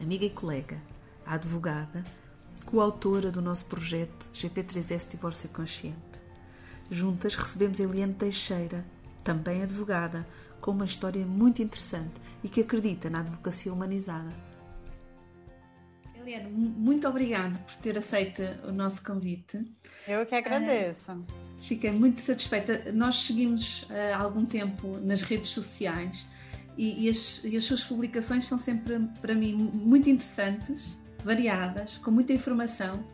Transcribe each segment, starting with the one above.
amiga e colega, a advogada, coautora do nosso projeto GP3S Divórcio Consciente. Juntas recebemos Eliane Teixeira, também advogada, com uma história muito interessante e que acredita na advocacia humanizada. Eliane, muito obrigada por ter aceito o nosso convite. Eu que agradeço. Uh, fiquei muito satisfeita. Nós seguimos uh, há algum tempo nas redes sociais e, e, as, e as suas publicações são sempre, para mim, muito interessantes, variadas, com muita informação,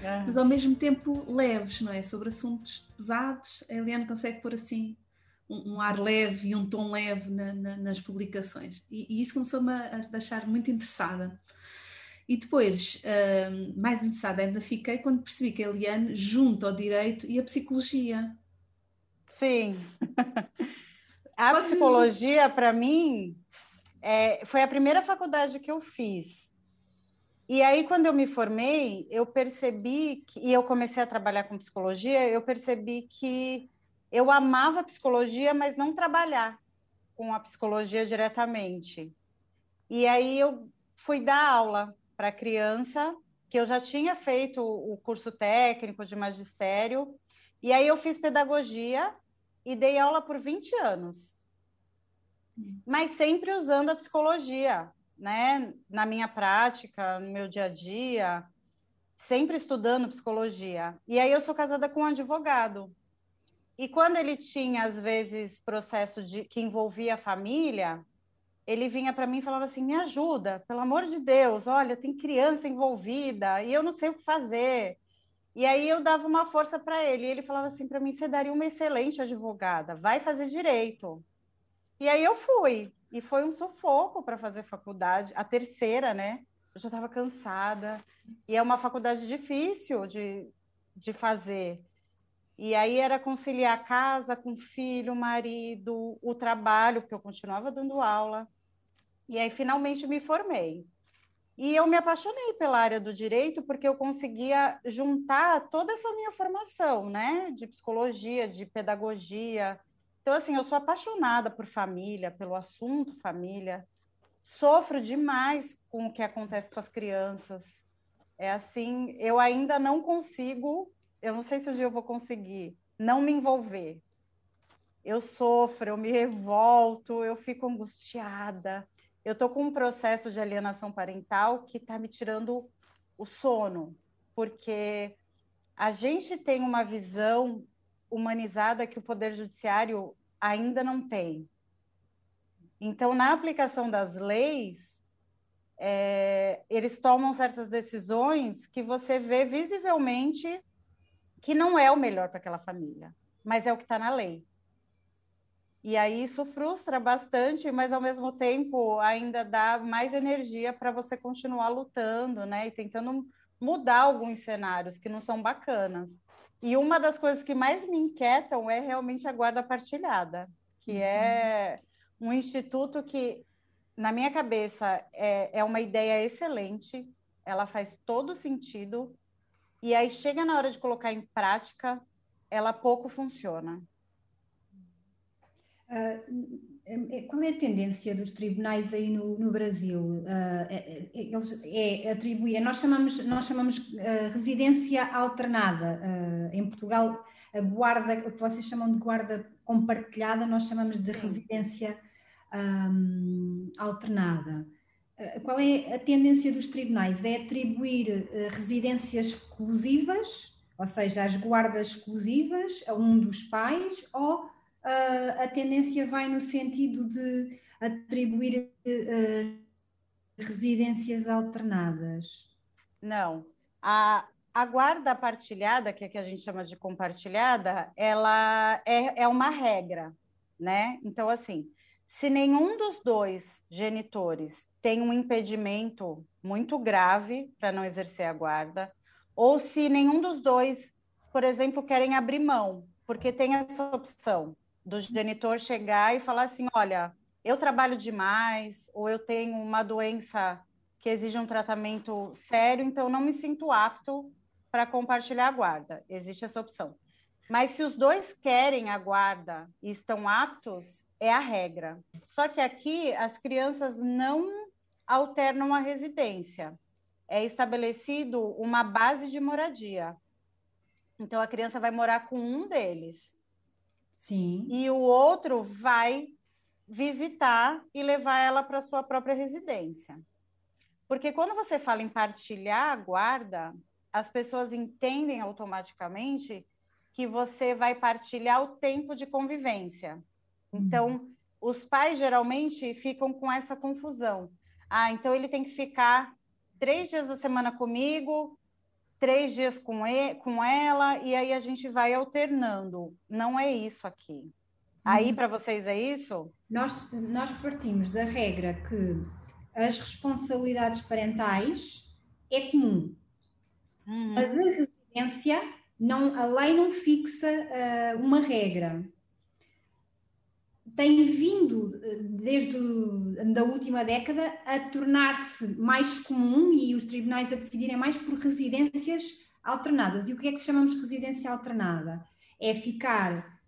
é. mas ao mesmo tempo leves, não é? Sobre assuntos pesados, a Eliane consegue pôr assim um, um ar leve e um tom leve na, na, nas publicações. E, e isso começou-me a deixar muito interessada. E depois, uh, mais interessada ainda fiquei quando percebi que a Eliane junta o direito e a psicologia. Sim. A psicologia, para mim, é, foi a primeira faculdade que eu fiz. E aí, quando eu me formei, eu percebi, que, e eu comecei a trabalhar com psicologia, eu percebi que eu amava psicologia, mas não trabalhar com a psicologia diretamente. E aí eu fui dar aula para criança, que eu já tinha feito o curso técnico de magistério, e aí eu fiz pedagogia e dei aula por 20 anos. Mas sempre usando a psicologia, né? Na minha prática, no meu dia a dia, sempre estudando psicologia. E aí eu sou casada com um advogado. E quando ele tinha, às vezes, processo de que envolvia a família, ele vinha para mim e falava assim: me ajuda, pelo amor de Deus, olha, tem criança envolvida e eu não sei o que fazer. E aí eu dava uma força para ele. E ele falava assim para mim: você daria uma excelente advogada, vai fazer direito. E aí eu fui. E foi um sufoco para fazer faculdade, a terceira, né? Eu já estava cansada. E é uma faculdade difícil de, de fazer. E aí era conciliar casa com filho, marido, o trabalho, porque eu continuava dando aula. E aí finalmente me formei. E eu me apaixonei pela área do direito porque eu conseguia juntar toda essa minha formação, né, de psicologia, de pedagogia. Então, assim, eu sou apaixonada por família, pelo assunto família. Sofro demais com o que acontece com as crianças. É assim, eu ainda não consigo, eu não sei se um dia eu vou conseguir, não me envolver. Eu sofro, eu me revolto, eu fico angustiada eu estou com um processo de alienação parental que está me tirando o sono, porque a gente tem uma visão humanizada que o Poder Judiciário ainda não tem. Então, na aplicação das leis, é, eles tomam certas decisões que você vê visivelmente que não é o melhor para aquela família, mas é o que está na lei. E aí isso frustra bastante, mas ao mesmo tempo ainda dá mais energia para você continuar lutando, né? E tentando mudar alguns cenários que não são bacanas. E uma das coisas que mais me inquietam é realmente a guarda partilhada, que uhum. é um instituto que, na minha cabeça, é, é uma ideia excelente, ela faz todo sentido, e aí chega na hora de colocar em prática, ela pouco funciona. Uh, qual é a tendência dos tribunais aí no, no Brasil? Uh, é, eles é atribuir, nós chamamos, nós chamamos uh, residência alternada. em Portugal, a guarda, o que vocês chamam de guarda compartilhada, nós chamamos de residência um, alternada. qual é a tendência dos tribunais? É atribuir residências exclusivas, ou seja, as guardas exclusivas a um dos pais, ou uh, a tendência vai no sentido de atribuir uh, residências alternadas? Não. A, a guarda partilhada, que é que a gente chama de compartilhada, ela é, é uma regra, né? Então, assim, Se nenhum dos dois genitores tem um impedimento muito grave para não exercer a guarda, ou se nenhum dos dois, por exemplo, querem abrir mão, porque tem essa opção do genitor chegar e falar assim: olha, eu trabalho demais, ou eu tenho uma doença que exige um tratamento sério, então não me sinto apto para compartilhar a guarda. Existe essa opção. Mas se os dois querem a guarda e estão aptos, é a regra. Só que aqui as crianças não alternam a residência. É estabelecido uma base de moradia. Então a criança vai morar com um deles. Sim. E o outro vai visitar e levar ela para sua própria residência. Porque quando você fala em partilhar a guarda, as pessoas entendem automaticamente que você vai partilhar o tempo de convivência. Então, uhum. os pais geralmente ficam com essa confusão. Ah, então ele tem que ficar três dias da semana comigo, três dias com, ele, com ela, e aí a gente vai alternando. Não é isso aqui. Aí, para vocês, é isso? Nós, nós partimos da regra que as responsabilidades parentais é comum. Uhum. Mas a residência, não, a lei não fixa uh, uma regra tem vindo, eh, desde a última década, a tornar-se mais comum e os tribunais a decidirem mais por residências alternadas. E o que é que chamamos de residência alternada? É ficar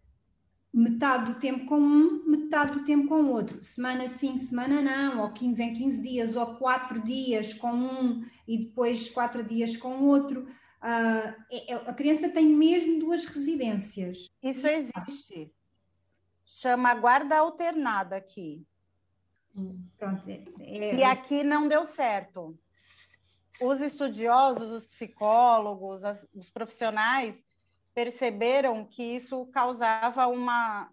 metade do tempo com um, metade do tempo com o outro. Semana sim, semana não, ou 15 em 15 dias, ou 4 dias com um e depois 4 dias com o outro. Uh, a criança tem mesmo duas residências. Isso existe chama guarda alternada aqui. Pronto. É, é... E aqui não deu certo. Os estudiosos, os psicólogos, as, os profissionais perceberam que isso causava uma.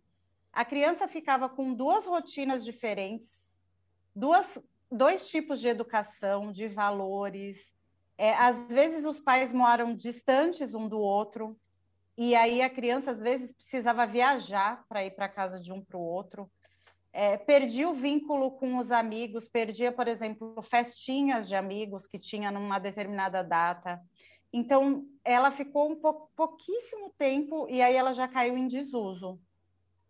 A criança ficava com duas rotinas diferentes, duas, dois tipos de educação, de valores. É, às vezes os pais moram distantes um do outro, e aí a criança às vezes precisava viajar para ir para casa de um para o outro. É, perdia o vínculo com os amigos, perdia, por exemplo, festinhas de amigos que tinha numa determinada data. Então, ela ficou um pou, pouquíssimo tempo e aí ela já caiu em desuso.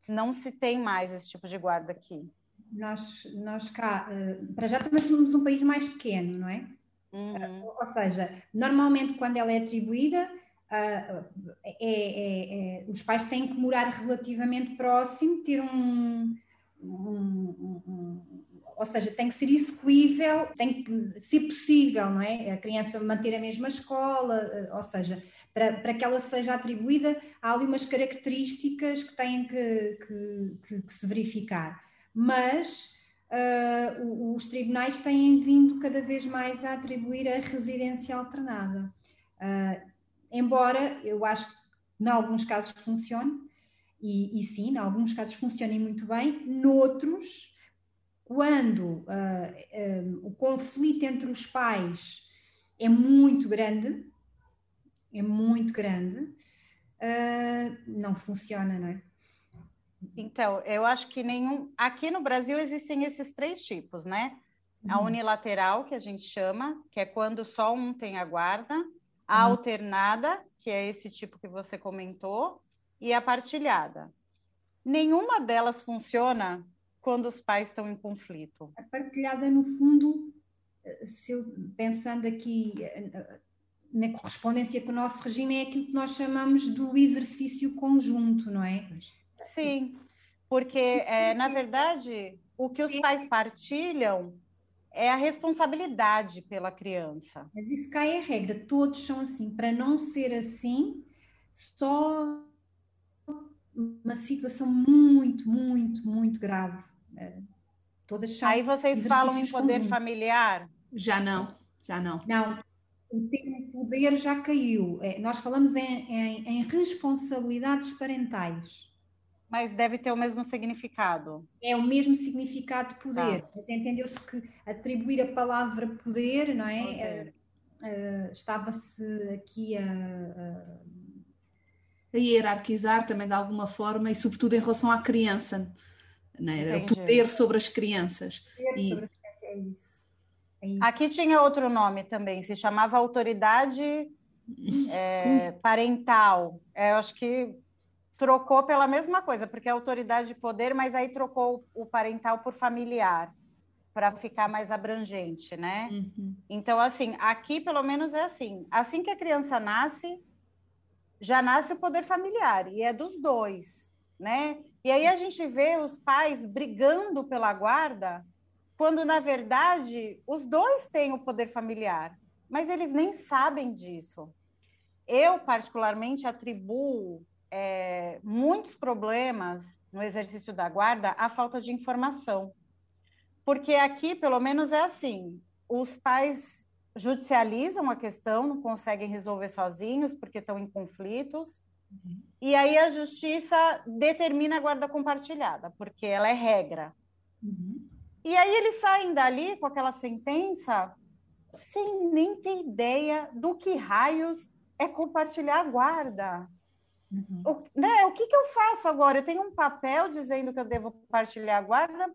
Não se tem mais esse tipo de guarda aqui. Nós, nós cá, uh, para já também somos um país mais pequeno, não é? Uhum. Uh, ou seja, normalmente quando ela é atribuída, é, é, é, os pais têm que morar relativamente próximo, ter um, um, um, um, ou seja, tem que ser execuível, tem que ser possível, não é? A criança manter a mesma escola, ou seja, para, para que ela seja atribuída, há ali umas características que têm que, que, que, que se verificar. Mas uh, os tribunais têm vindo cada vez mais a atribuir a residência alternada. Embora eu acho que em alguns casos funcione, e, e sim, em alguns casos funcionem muito bem, noutros, quando uh, um, o conflito entre os pais é muito grande, é muito grande, uh, não funciona, não é? Então, eu acho que nenhum. Aqui no Brasil existem esses três tipos, né? A uhum. unilateral, que a gente chama, que é quando só um tem a guarda, a uhum. alternada, que é esse tipo que você comentou, e a partilhada. Nenhuma delas funciona quando os pais estão em conflito. A partilhada, no fundo, se eu, pensando aqui na correspondência com o nosso regime, é aquilo que nós chamamos do exercício conjunto, não é? Sim, porque, é, na verdade, o que os pais partilham é a responsabilidade pela criança. Mas isso cai a regra, todos são assim. Para não ser assim, só uma situação muito, muito, muito grave. É, todas Aí vocês falam em poder comuns. familiar? Já não, já não. Não, o termo poder já caiu. É, nós falamos em, em, em responsabilidades parentais. Mas deve ter o mesmo significado. É o mesmo significado de poder. Tá. Entendeu-se que atribuir a palavra poder, não é? Uh, uh, Estava-se aqui a, a, hierarquizar também de alguma forma e, sobretudo, em relação à criança. era o poder sobre as crianças. Poder e... sobre as crianças, é isso. é isso. Aqui tinha outro nome também, se chamava autoridade é, parental. É, eu acho que trocou pela mesma coisa, porque é autoridade de poder, mas aí trocou o parental por familiar para ficar mais abrangente, né? Uhum. Então, assim, aqui pelo menos é assim: assim que a criança nasce, já nasce o poder familiar, e é dos dois, né? E aí a gente vê os pais brigando pela guarda, quando na verdade os dois têm o poder familiar, mas eles nem sabem disso. Eu, particularmente, atribuo é, muitos problemas no exercício da guarda à falta de informação porque aqui, pelo menos, é assim: os pais judicializam a questão, não conseguem resolver sozinhos porque estão em conflitos. Uhum. E aí a justiça determina a guarda compartilhada, porque ela é regra. Uhum. E aí eles saem dali com aquela sentença sem nem ter ideia do que raios é compartilhar a guarda. Uhum. O, né, o que, que eu faço agora? Eu tenho um papel dizendo que eu devo compartilhar a guarda,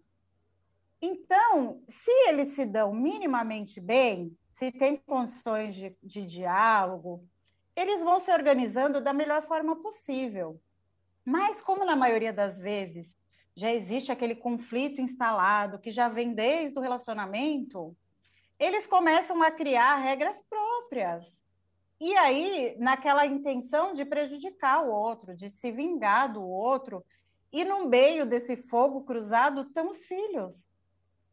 então, se eles se dão minimamente bem, se tem condições de, de diálogo, eles vão se organizando da melhor forma possível. Mas, como na maioria das vezes já existe aquele conflito instalado que já vem desde o relacionamento, eles começam a criar regras próprias. E aí, naquela intenção de prejudicar o outro, de se vingar do outro, e no meio desse fogo cruzado estão os filhos.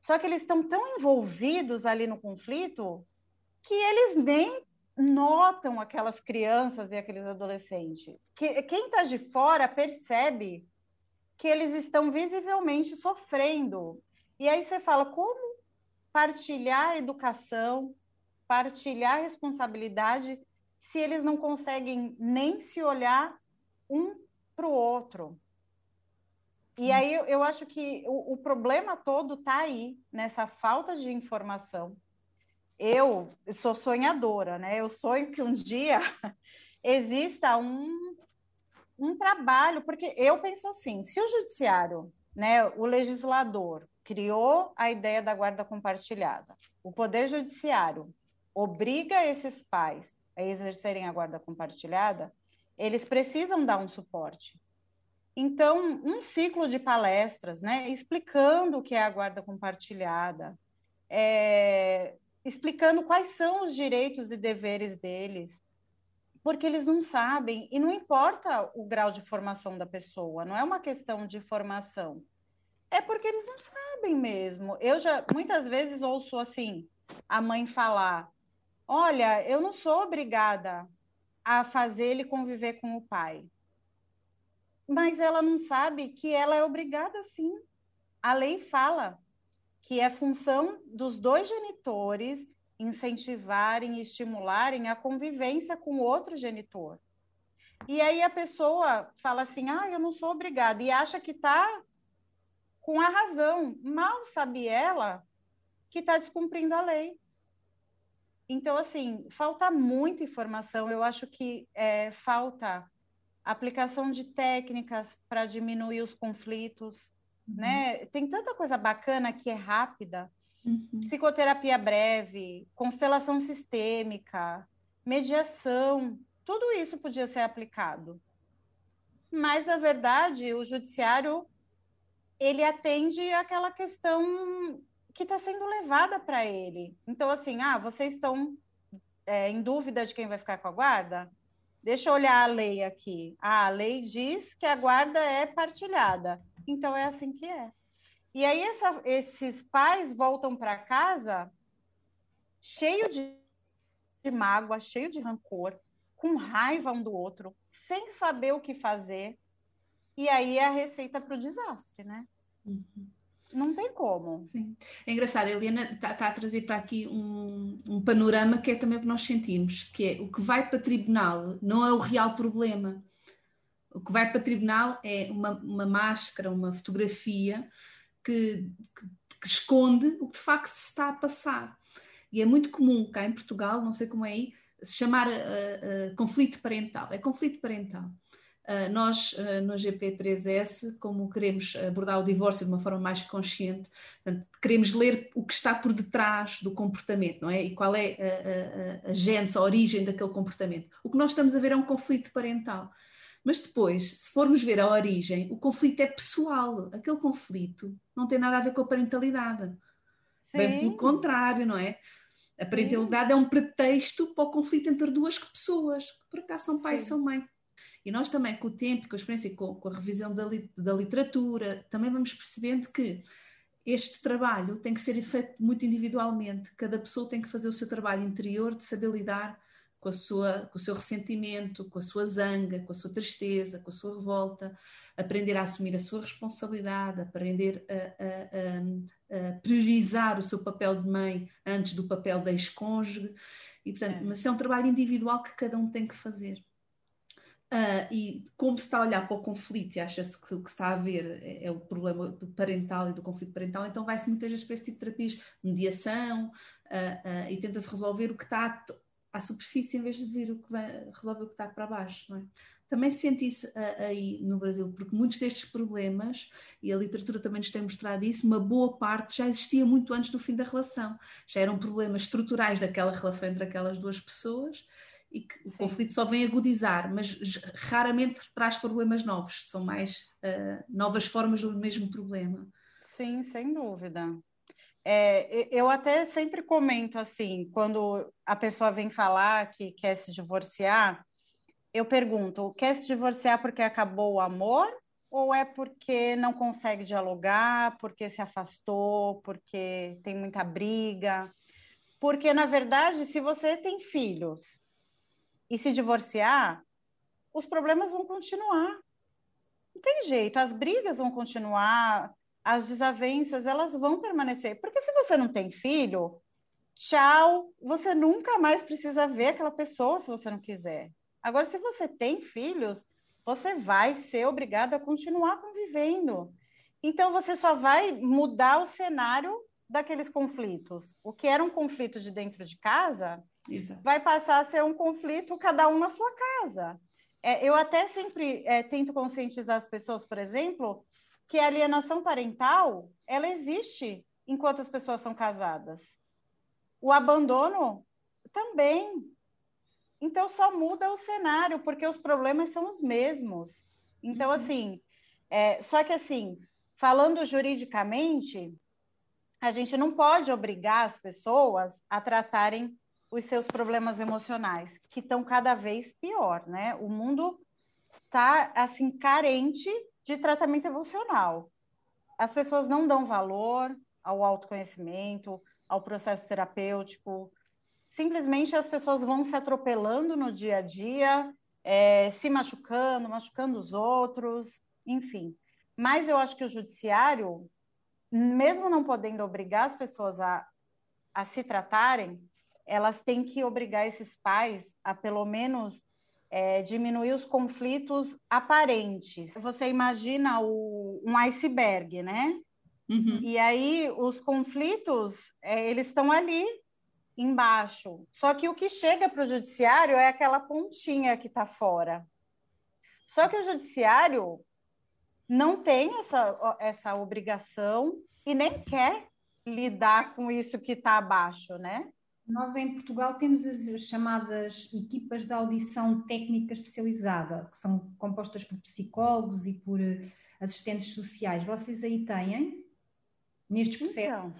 Só que eles estão tão envolvidos ali no conflito que eles nem notam aquelas crianças e aqueles adolescentes. Que, quem está de fora percebe que eles estão visivelmente sofrendo. E aí você fala como partilhar educação, partilhar responsabilidade, se eles não conseguem nem se olhar um para o outro. E aí eu acho que o, o problema todo está aí, nessa falta de informação. Eu sou sonhadora, né? Eu sonho que um dia exista um, um trabalho, porque eu penso assim: se o judiciário, né, o legislador, criou a ideia da guarda compartilhada, o Poder Judiciário obriga esses pais a exercerem a guarda compartilhada, eles precisam dar um suporte. Então, um ciclo de palestras, né, explicando o que é a guarda compartilhada, é, explicando quais são os direitos e deveres deles, porque eles não sabem, e não importa o grau de formação da pessoa, não é uma questão de formação, é porque eles não sabem mesmo. Eu já muitas vezes ouço assim a mãe falar: Olha, eu não sou obrigada a fazer ele conviver com o pai mas ela não sabe que ela é obrigada sim. A lei fala que é função dos dois genitores incentivarem estimularem a convivência com outro genitor. E aí a pessoa fala assim: ah, eu não sou obrigada, e acha que está com a razão. Mal sabe ela que está descumprindo a lei. Então, assim, falta muita informação. Eu acho que é, falta aplicação de técnicas para diminuir os conflitos, uhum. né? Tem tanta coisa bacana que é rápida. Uhum. Psicoterapia breve, constelação sistêmica, mediação, tudo isso podia ser aplicado. Mas, na verdade, o judiciário ele atende aquela questão que está sendo levada para ele. Então, assim, ah, vocês estão é, em dúvida de quem vai ficar com a guarda? Deixa eu olhar a lei aqui. Ah, a lei diz que a guarda é partilhada. Então é assim que é. E aí essa, esses pais voltam para casa cheio de, de mágoa, cheio de rancor, com raiva um do outro, sem saber o que fazer. E aí é a receita para o desastre, né? Uhum. Não tem como. Sim. É engraçado, a Eliana está tá a trazer para aqui um, um panorama que é também o que nós sentimos, que é o que vai para tribunal não é o real problema. O que vai para tribunal é uma, uma máscara, uma fotografia que, que, que, esconde o que de facto se está a passar. E é muito comum cá em Portugal, não sei como é aí, se chamar uh, uh, conflito parental. É conflito parental. Uh, nós, uh, no GP3S, como queremos abordar o divórcio de uma forma mais consciente, portanto, queremos ler o que está por detrás do comportamento, não é? E qual é a, a, a gênese, a origem daquele comportamento. O que nós estamos a ver é um conflito parental. Mas depois, se formos ver a origem, o conflito é pessoal. Aquele conflito não tem nada a ver com a parentalidade. Sim. Bem pelo contrário, não é? A parentalidade Sim. é um pretexto para o conflito entre duas pessoas, que por acaso são pai Sim. e são mãe. E nós também, com o tempo, com a experiência e com, com a revisão da, li, da literatura, também vamos percebendo que este trabalho tem que ser feito muito individualmente. Cada pessoa tem que fazer o seu trabalho interior de saber lidar com, a sua, com o seu ressentimento, com a sua zanga, com a sua tristeza, com a sua revolta, aprender a assumir a sua responsabilidade, aprender a, a, a, a priorizar o seu papel de mãe antes do papel da ex-cônjuge. E, portanto, é. mas é um trabalho individual que cada um tem que fazer. Uh, e como se está a olhar para o conflito e acha-se que o que está a ver é, é, o problema do parental e do conflito parental, então vai-se muitas vezes para esse tipo de terapias, mediação, uh, uh, e tenta-se resolver o que está à superfície em vez de vir o que vai resolver o que está para baixo, é? Também senti isso aí no Brasil, porque muitos destes problemas, e a literatura também nos tem mostrado isso, uma boa parte já existia muito antes do fim da relação. Já eram problemas estruturais daquela relação entre aquelas duas pessoas e que Sim. o conflito só vem agudizar, mas raramente traz problemas novos, são mais uh, novas formas do mesmo problema. Sim, sem dúvida. É, eu até sempre comento assim, quando a pessoa vem falar que quer se divorciar, eu pergunto: quer se divorciar porque acabou o amor? Ou é porque não consegue dialogar, porque se afastou, porque tem muita briga? Porque, na verdade, se você tem filhos e se divorciar, os problemas vão continuar. Não tem jeito, as brigas vão continuar, as desavenças elas vão permanecer. Porque se você não tem filho, tchau, você nunca mais precisa ver aquela pessoa se você não quiser. Agora, se você tem filhos, você vai ser obrigado a continuar convivendo. Então, você só vai mudar o cenário daqueles conflitos. O que era um conflito de dentro de casa Exato. vai passar a ser um conflito cada um na sua casa. É, eu até sempre é, tento conscientizar as pessoas, por exemplo, que a alienação parental ela existe enquanto as pessoas são casadas. O abandono também. Então só muda o cenário, porque os problemas são os mesmos. Então, uhum. assim, é, só que assim, falando juridicamente, a gente não pode obrigar as pessoas a tratarem os seus problemas emocionais, que estão cada vez pior, né? O mundo está assim carente de tratamento emocional. As pessoas não dão valor ao autoconhecimento, ao processo terapêutico. Simplesmente as pessoas vão se atropelando no dia a dia, é, se machucando, machucando os outros, enfim. Mas eu acho que o judiciário, mesmo não podendo obrigar as pessoas a, a se tratarem, elas têm que obrigar esses pais a pelo menos é, diminuir os conflitos aparentes. Você imagina o, um iceberg, né? Uhum. E aí os conflitos, é, eles estão ali embaixo. Só que o que chega para o judiciário é aquela pontinha que está fora. Só que o judiciário não tem essa, essa obrigação e nem quer lidar com isso que está abaixo, né? Nós em Portugal temos as chamadas equipas de audição técnica especializada, que são compostas por psicólogos e por eh, assistentes sociais. Vocês aí têm nestes processos? Então,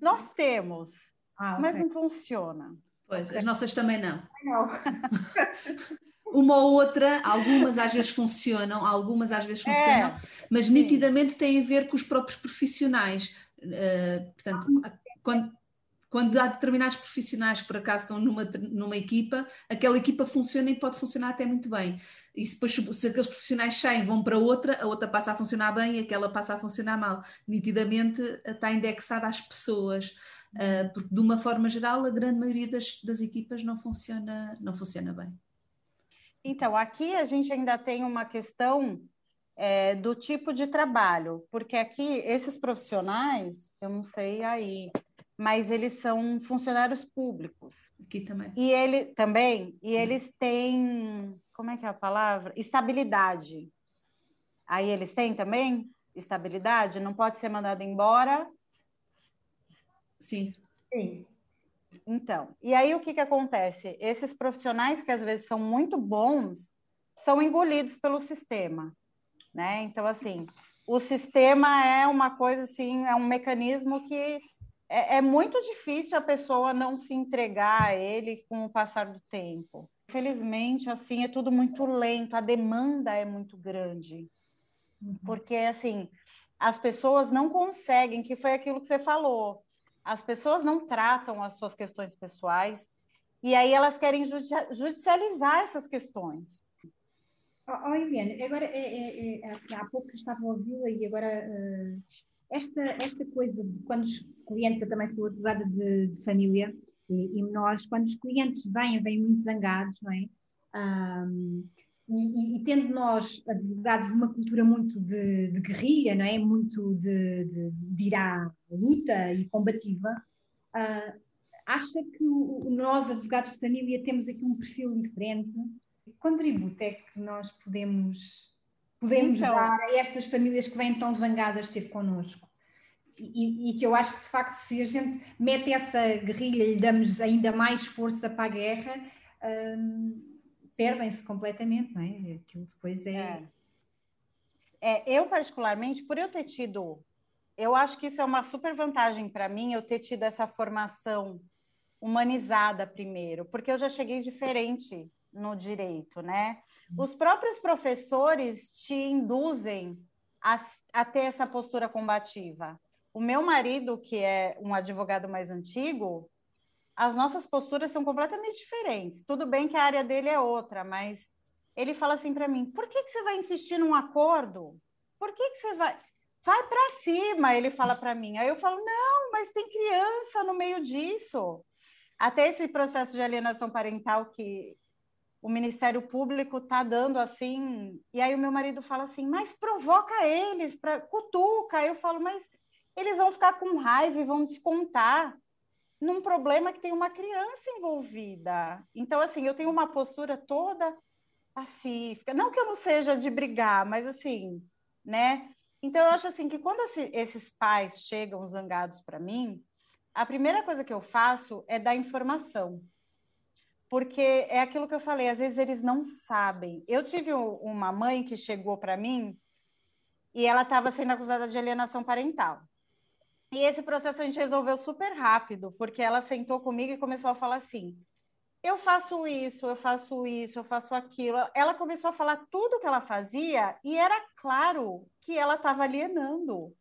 nós temos, ah, mas não funciona. Pois, as nossas também não. Não. Uma ou outra, algumas às vezes funcionam, algumas às vezes funcionam, é, mas sim. nitidamente tem a ver com os próprios profissionais. Uh, portanto, quando, quando há determinados profissionais que por acaso estão numa, numa equipa, aquela equipa funciona e pode funcionar até muito bem. E se depois, se aqueles profissionais saem vão para outra, a outra passa a funcionar bem e aquela passa a funcionar mal. Nitidamente está indexada às pessoas. Uh, porque de uma forma geral a grande maioria das, das equipas não funciona, não funciona bem. Então, aqui a gente ainda tem uma questão é, do tipo de trabalho, porque aqui esses profissionais, eu não sei aí, mas eles são funcionários públicos. Aqui também. E ele também, e eles têm, como é que é a palavra? Estabilidade. Aí eles têm também estabilidade? Não pode ser mandado embora? Sim. Sim. Então, e aí o que, que acontece? Esses profissionais que às vezes são muito bons são engolidos pelo sistema, né? Então, assim, o sistema é uma coisa assim, é um mecanismo que é, é muito difícil a pessoa não se entregar a ele com o passar do tempo. Infelizmente, assim, é tudo muito lento, a demanda é muito grande. Uhum. Porque, assim, as pessoas não conseguem, que foi aquilo que você falou, as pessoas não tratam as suas questões pessoais e aí elas querem judicializar essas questões. Oh, Eliane, agora é, é, é, há pouco estava ouvi-la e agora uh, esta, esta coisa de quando os clientes, eu também sou advogada de, de família, e, e, nós, quando os clientes vêm, vêm muito zangados, não é? Um, e, e, tendo nós, advogados, uma cultura muito de, de guerrilha, não é? Muito de, de, de, ir à luta e combativa, uh, acha que o, nós, advogados de família, temos aqui um perfil diferente? Que contributo é que nós podemos, podemos então, dar a estas famílias que vêm tão zangadas ter connosco? E, e, que eu acho que, de facto, se a gente mete essa guerrilha e damos ainda mais força para a guerra, um, perdem-se completamente, não é? Aquilo depois é... é... é. Eu, particularmente, por eu ter tido. Eu acho que isso é uma super vantagem para mim, eu ter tido essa formação humanizada primeiro, porque eu já cheguei diferente no direito, né? Uhum. Os próprios professores te induzem a, a ter essa postura combativa. O meu marido, que é um advogado mais antigo, as nossas posturas são completamente diferentes. Tudo bem que a área dele é outra, mas ele fala assim para mim: por que, que você vai insistir num acordo? Por que, que você vai. Vai para cima, ele fala para mim. Aí eu falo: não, mas tem criança no meio disso. Até esse processo de alienação parental que o Ministério Público está dando assim. E aí o meu marido fala assim: mas provoca eles, pra... cutuca. Eu falo: mas eles vão ficar com raiva e vão descontar num problema que tem uma criança envolvida. Então, assim, eu tenho uma postura toda pacífica. Não que eu não seja de brigar, mas assim, né? Então, eu acho assim que quando esses pais chegam zangados para mim, a primeira coisa que eu faço é dar informação. Porque é aquilo que eu falei, às vezes eles não sabem. Eu tive uma mãe que chegou para mim e ela estava sendo acusada de alienação parental. E esse processo a gente resolveu super rápido, porque ela sentou comigo e começou a falar assim: eu faço isso, eu faço isso, eu faço aquilo. Ela começou a falar tudo que ela fazia e era claro que ela estava alienando.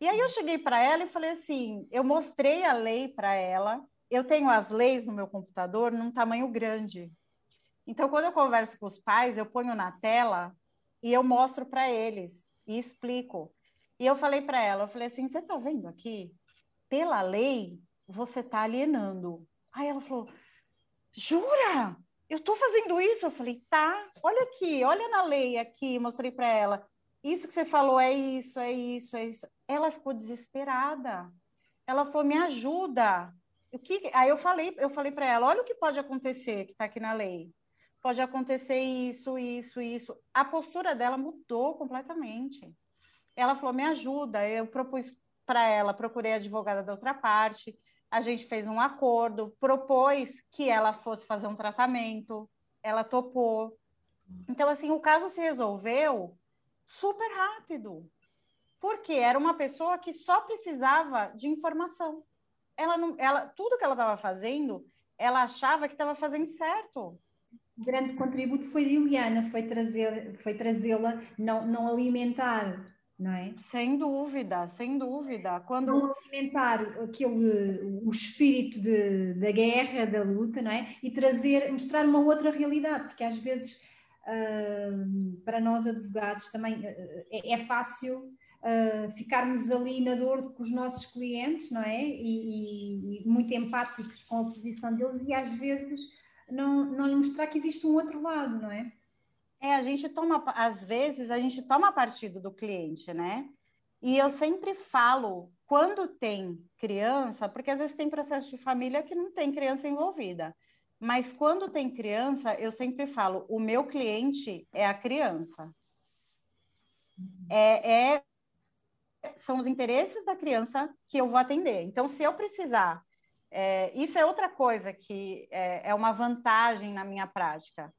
E aí eu cheguei para ela e falei assim: eu mostrei a lei para ela. Eu tenho as leis no meu computador num tamanho grande. Então, quando eu converso com os pais, eu ponho na tela e eu mostro para eles e explico. E eu falei para ela, eu falei assim, você está vendo aqui? Pela lei, você está alienando. Aí ela falou, jura? Eu estou fazendo isso? Eu falei, tá. Olha aqui, olha na lei aqui. Mostrei para ela. Isso que você falou é isso, é isso, é isso. Ela ficou desesperada. Ela falou, me ajuda. O que... Aí eu falei, eu falei para ela, olha o que pode acontecer que está aqui na lei. Pode acontecer isso, isso, isso. A postura dela mudou completamente. Ela falou: me ajuda. Eu propus para ela, procurei a advogada da outra parte, a gente fez um acordo, propôs que ela fosse fazer um tratamento, ela topou. Então, assim, o caso se resolveu super rápido, porque era uma pessoa que só precisava de informação. Ela não, ela, tudo que ela estava fazendo, ela achava que estava fazendo certo. O grande contributo foi de Eliana, foi trazer, foi trazê-la, não, não alimentar não é? Sem dúvida, sem dúvida. Quando não alimentar aquele o espírito de, da guerra, da luta, não é? E trazer, mostrar uma outra realidade, porque às vezes uh, para nós advogados também uh, é, é, fácil uh, ficarmos ali na dor com os nossos clientes, não é? E, e, muito empáticos com a posição deles e às vezes não, não mostrar que existe um outro lado, não é? É, a gente toma, às vezes, a gente toma partido do cliente, né? E eu sempre falo quando tem criança, porque às vezes tem processo de família que não tem criança envolvida, mas quando tem criança, eu sempre falo: o meu cliente é a criança. É, é, são os interesses da criança que eu vou atender. Então, se eu precisar, é, isso é outra coisa que é, é uma vantagem na minha prática,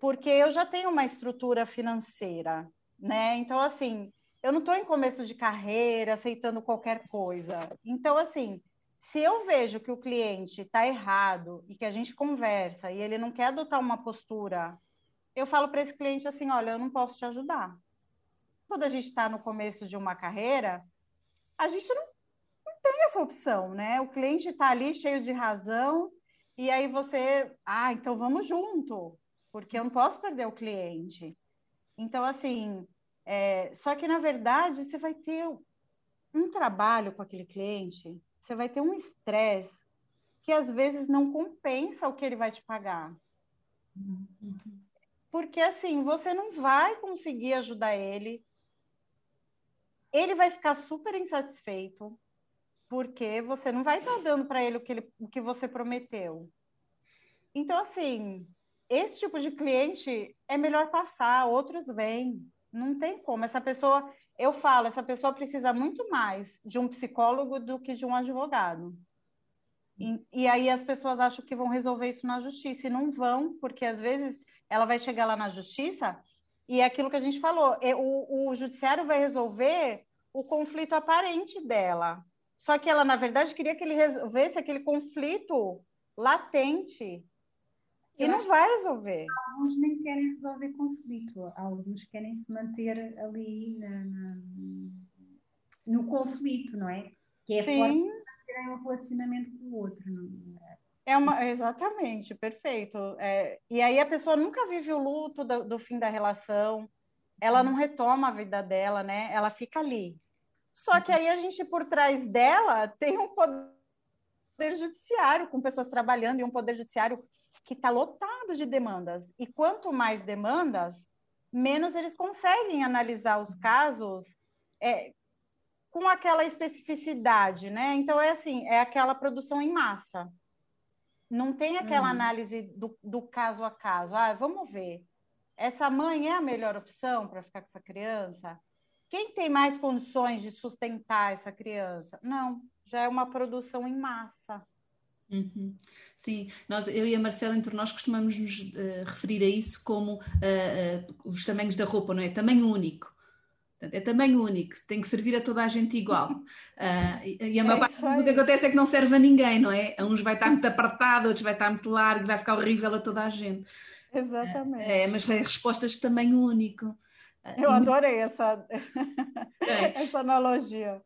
porque eu já tenho uma estrutura financeira, né? Então, assim, eu não estou em começo de carreira, aceitando qualquer coisa. Então, assim, se eu vejo que o cliente está errado e que a gente conversa e ele não quer adotar uma postura, eu falo para esse cliente assim: olha, eu não posso te ajudar. Quando a gente está no começo de uma carreira, a gente não, não tem essa opção, né? O cliente está ali cheio de razão, e aí você, ah, então vamos junto, porque eu não posso perder o cliente. Então, assim, é, só que, na verdade, você vai ter um trabalho com aquele cliente, você vai ter um estresse que às vezes não compensa o que ele vai te pagar. Porque assim, você não vai conseguir ajudar ele. Ele vai ficar super insatisfeito, porque você não vai estar dando para ele o que, ele o que você prometeu. Então, assim, esse tipo de cliente é melhor passar, outros vêm. Não tem como. Essa pessoa, eu falo, essa pessoa precisa muito mais de um psicólogo do que de um advogado. E, e, aí as pessoas acham que vão resolver isso na justiça e não vão, porque às vezes ela vai chegar lá na justiça e é aquilo que a gente falou, é, o, o judiciário vai resolver o conflito aparente dela. Só que ela, na verdade, queria que ele resolvesse aquele conflito latente e não vai resolver. Alguns nem querem resolver conflito, alguns querem se manter ali na, na, no conflito, não é? Que é Sim. forma de terem um relacionamento com o outro. Não é? É uma, exatamente, perfeito. É, e aí a pessoa nunca vive o luto do, do fim da relação, ela não retoma a vida dela, né? Ela fica ali. Só que aí a gente, por trás dela, tem um poder judiciário, com pessoas trabalhando, e um poder judiciário que está lotado de demandas. E quanto mais demandas, menos eles conseguem analisar os casos é, com aquela especificidade, né? Então, é assim, é aquela produção em massa. Não tem aquela uhum. análise do, do caso a caso. Ah, vamos ver. Essa mãe é a melhor opção para ficar com essa criança? Quem tem mais condições de sustentar essa criança? Não, já é uma produção em massa. Uhum. Sim, nós, eu e a Marcela, entre nós, costumamos nos uh, referir a isso como uh, uh, os tamanhos da roupa, não é? Tamanho único. É tamanho único, tem que servir a toda a gente igual. e, e a maior é parte do que acontece é que não serve a ninguém, não é? A uns vai estar muito apertado, outros vai estar muito largo, vai ficar horrível a toda a gente. Exatamente. é, mas é respostas de tamanho único. Eu adorei essa, é. essa analogia.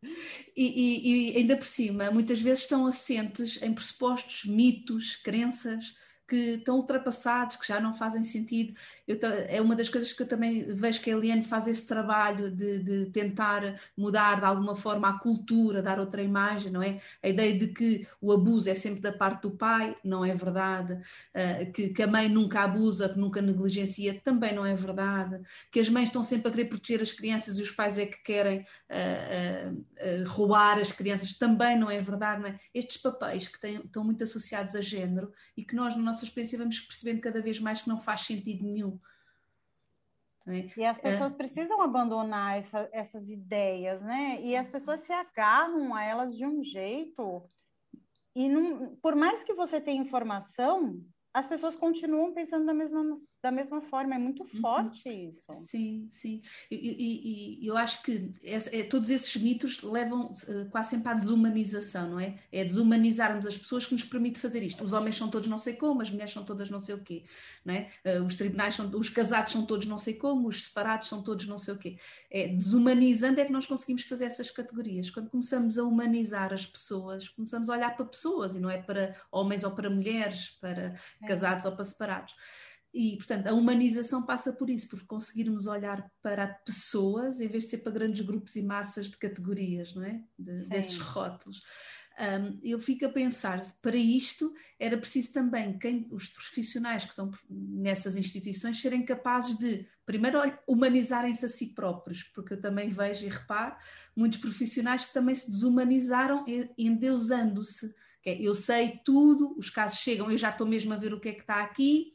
E, e, e, ainda por cima, muitas vezes estão assentes em pressupostos, mitos, crenças que estão ultrapassados, que já não fazem sentido. Eu, é uma das coisas que eu também vejo que a Eliane faz esse trabalho de, de, tentar mudar de alguma forma a cultura, dar outra imagem, não é? A ideia de que o abuso é sempre da parte do pai, não é verdade. Uh, que, que, a mãe nunca abusa, que nunca negligencia, também não é verdade. Que as mães estão sempre a querer proteger as crianças e os pais é que querem uh, uh, roubar as crianças, também não é verdade. Não é? Estes papéis que têm, estão muito associados a género e que nós, na nossa experiência, vamos percebendo cada vez mais que não faz sentido nenhum. Né? E as pessoas é. precisam abandonar essa, essas ideias, né? E as pessoas se agarram a elas de um jeito. E não, por mais que você tenha informação, as pessoas continuam pensando da mesma da mesma forma. É muito uhum. forte uhum. isso. Sim, sim. E, e, e eu acho que é, todos esses mitos levam uh, quase sempre à desumanização, não é? É desumanizarmos as pessoas que nos permite fazer isto. Os homens são todos não sei como, as mulheres são todas não sei o quê, não é? Uh, os tribunais são, os casados são todos não sei como, os separados são todos não sei o quê. É desumanizando é que nós conseguimos fazer essas categorias. Quando começamos a humanizar as pessoas, começamos a olhar para pessoas e não é para homens ou para mulheres, para é. casados ou para separados. E, portanto, a humanização passa por isso, por conseguirmos olhar para pessoas em vez de ser para grandes grupos e massas de categorias, não é? De, desses rótulos. Um, eu fico a pensar, para isto era preciso também quem, os profissionais que estão nessas instituições serem capazes de primeiro humanizarem-se a si próprios, porque eu também vejo e reparo muitos profissionais que também se desumanizaram endeusando-se. Que é, eu sei tudo, os casos chegam, eu já estou mesmo a ver o que é que está aqui,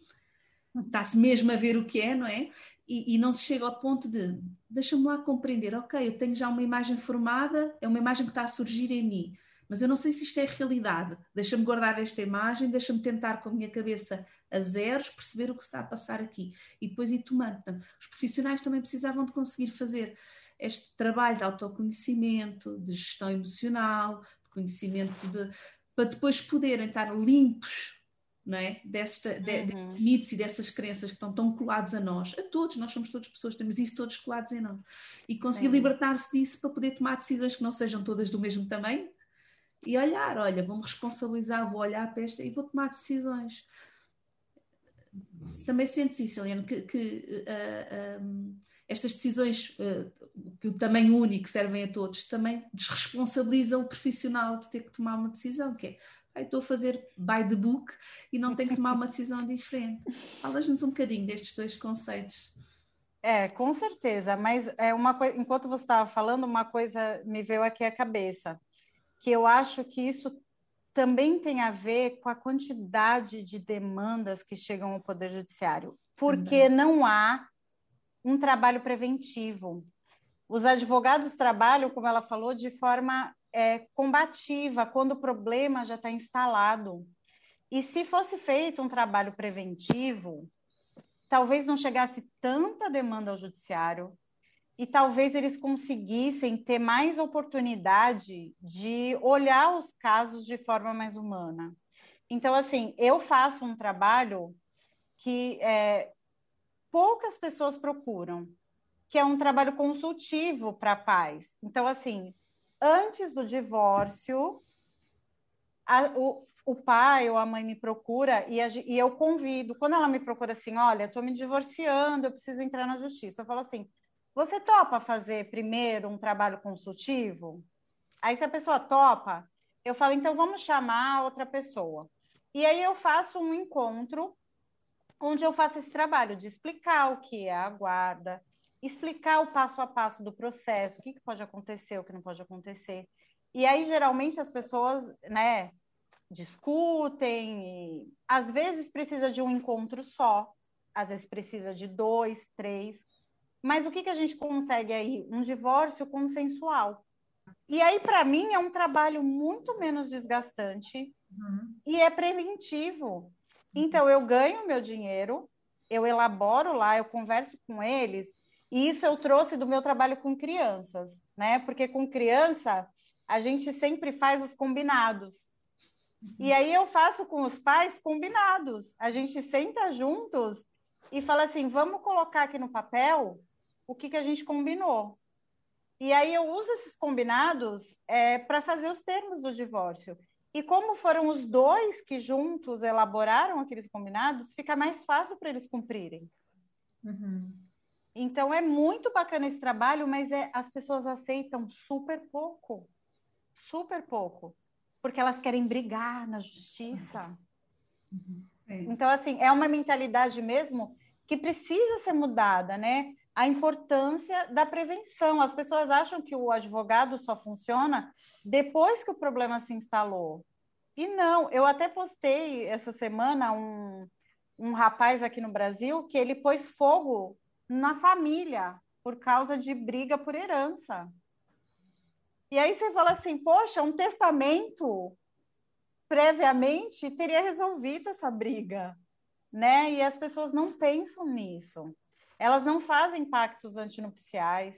está-se mesmo a ver o que é, não é? E, e não se chega ao ponto de deixa-me lá compreender, ok, eu tenho já uma imagem formada, é uma imagem que está a surgir em mim, mas eu não sei se isto é realidade. Deixa-me guardar esta imagem, deixa-me tentar com a minha cabeça a zeros perceber o que está a passar aqui e depois ir tomando. Portanto, os profissionais também precisavam de conseguir fazer este trabalho de autoconhecimento, de gestão emocional, de conhecimento de para depois poderem estar limpos não é? Desta, de, uhum. de mitos e dessas crenças que estão tão colados a nós, a todos, nós somos todas pessoas, temos isso todos colados em nós, e conseguir libertar-se disso para poder tomar decisões que não sejam todas do mesmo tamanho e olhar, olha, vou-me responsabilizar, vou olhar para esta e vou tomar decisões. Também sentes isso, Helena, que, que uh, ah, um, ah, estas decisões uh, que o tamanho único servem a todos também desresponsabilizam o profissional de ter que tomar uma decisão, que é estou a fazer by the book e não tenho que tomar uma decisão diferente. Falas-nos um bocadinho destes dois conceitos. É, com certeza, mas é uma coisa, enquanto você estava falando, uma coisa me veio aqui à cabeça, que eu acho que isso também tem a ver com a quantidade de demandas que chegam ao Poder Judiciário, porque não há um trabalho preventivo. Os advogados trabalham, como ela falou, de forma é, combativa, quando o problema já está instalado. E se fosse feito um trabalho preventivo, talvez não chegasse tanta demanda ao judiciário e talvez eles conseguissem ter mais oportunidade de olhar os casos de forma mais humana. Então, assim, eu faço um trabalho que é, poucas pessoas procuram, que é um trabalho consultivo para pais. Então, assim, antes do divórcio, a, o, o pai ou a mãe me procura e, a, e eu convido. Quando ela me procura assim, olha, estou me divorciando, eu preciso entrar na justiça. Eu falo assim, você topa fazer primeiro um trabalho consultivo? Aí, se a pessoa topa, eu falo, então vamos chamar outra pessoa. E aí eu faço um encontro onde eu faço esse trabalho de explicar o que é a guarda, explicar o passo a passo do processo, o que, que pode acontecer, o que não pode acontecer. E aí, geralmente, as pessoas, né, discutem, e, às vezes precisa de um encontro só, às vezes precisa de dois, três, mas o que, que a gente consegue aí? Um divórcio consensual. E aí, para mim, é um trabalho muito menos desgastante uhum. e é preventivo. Então, eu ganho meu dinheiro, eu elaboro lá, eu converso com eles, e isso eu trouxe do meu trabalho com crianças, né? Porque com criança, a gente sempre faz os combinados. E aí eu faço com os pais combinados. A gente senta juntos e fala assim: vamos colocar aqui no papel o que, que a gente combinou. E aí eu uso esses combinados é, para fazer os termos do divórcio. E como foram os dois que juntos elaboraram aqueles combinados, fica mais fácil para eles cumprirem. Uhum. Então é muito bacana esse trabalho, mas é, as pessoas aceitam super pouco, super pouco, porque elas querem brigar na justiça. Uhum. É. Então assim é uma mentalidade mesmo que precisa ser mudada, né? a importância da prevenção. As pessoas acham que o advogado só funciona depois que o problema se instalou. E não, eu até postei essa semana um, um rapaz aqui no Brasil que ele pôs fogo na família por causa de briga por herança. E aí você fala assim, poxa, um testamento previamente teria resolvido essa briga, né? E as pessoas não pensam nisso. Elas não fazem pactos antinupciais,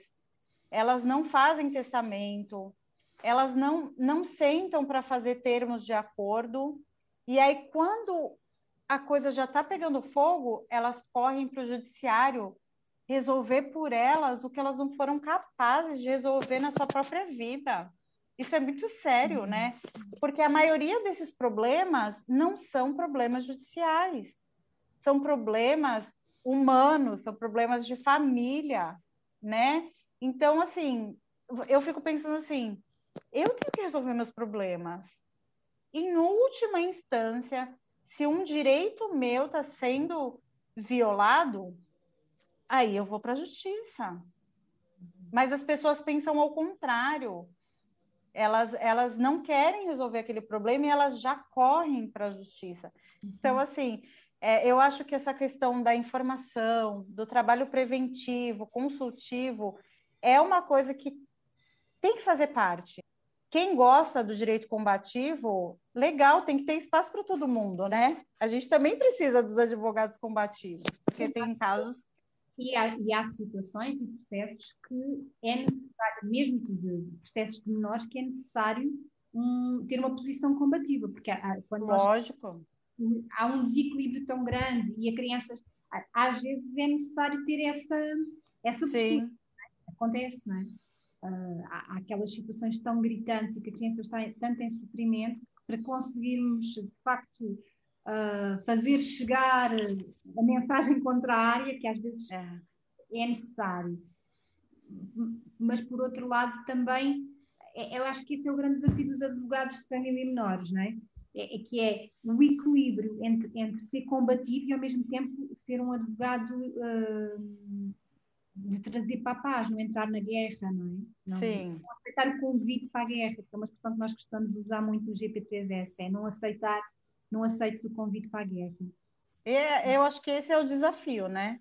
elas não fazem testamento, elas não, não sentam para fazer termos de acordo. E aí, quando a coisa já está pegando fogo, elas correm para o judiciário resolver por elas o que elas não foram capazes de resolver na sua própria vida. Isso é muito sério, né? Porque a maioria desses problemas não são problemas judiciais, são problemas humanos, são problemas de família, né? Então, assim, eu fico pensando assim, eu tenho que resolver meus problemas. Em última instância, se um direito meu está sendo violado, aí eu vou para a justiça. Mas as pessoas pensam ao contrário. Elas, elas não querem resolver aquele problema e elas já correm para a justiça. Então, assim, é, eu acho que essa questão da informação, do trabalho preventivo, consultivo, é uma coisa que tem que fazer parte. Quem gosta do direito combativo, legal, tem que ter espaço para todo mundo, né? A gente também precisa dos advogados combativos, porque tem casos e há, e há, situações e processos que é necessário, mesmo de processos de menores, que é necessário um, ter uma posição combativa, porque há, quando Lógico. Nós, há um desequilíbrio tão grande e a criança, às vezes é necessário ter essa, essa postura. É? Acontece, não é? Uh, há, há aquelas situações tão gritantes e que a criança está tanto em sofrimento que para conseguirmos, de facto, uh, fazer chegar a mensagem contrária, que às vezes é. é necessário. Mas, por outro lado, também, é, eu acho que esse é o grande desafio dos advogados de família menores, não é? É, é, que é o equilíbrio entre, entre ser combativo e ao mesmo tempo ser um advogado uh, de trazer para a paz, não entrar na guerra, não é? Não, Sim. não aceitar o convite para a guerra, que é uma expressão que nós gostamos de usar muito no GP3S, é não aceitar não aceites o convite para a guerra. É, eu acho que esse é o desafio, né?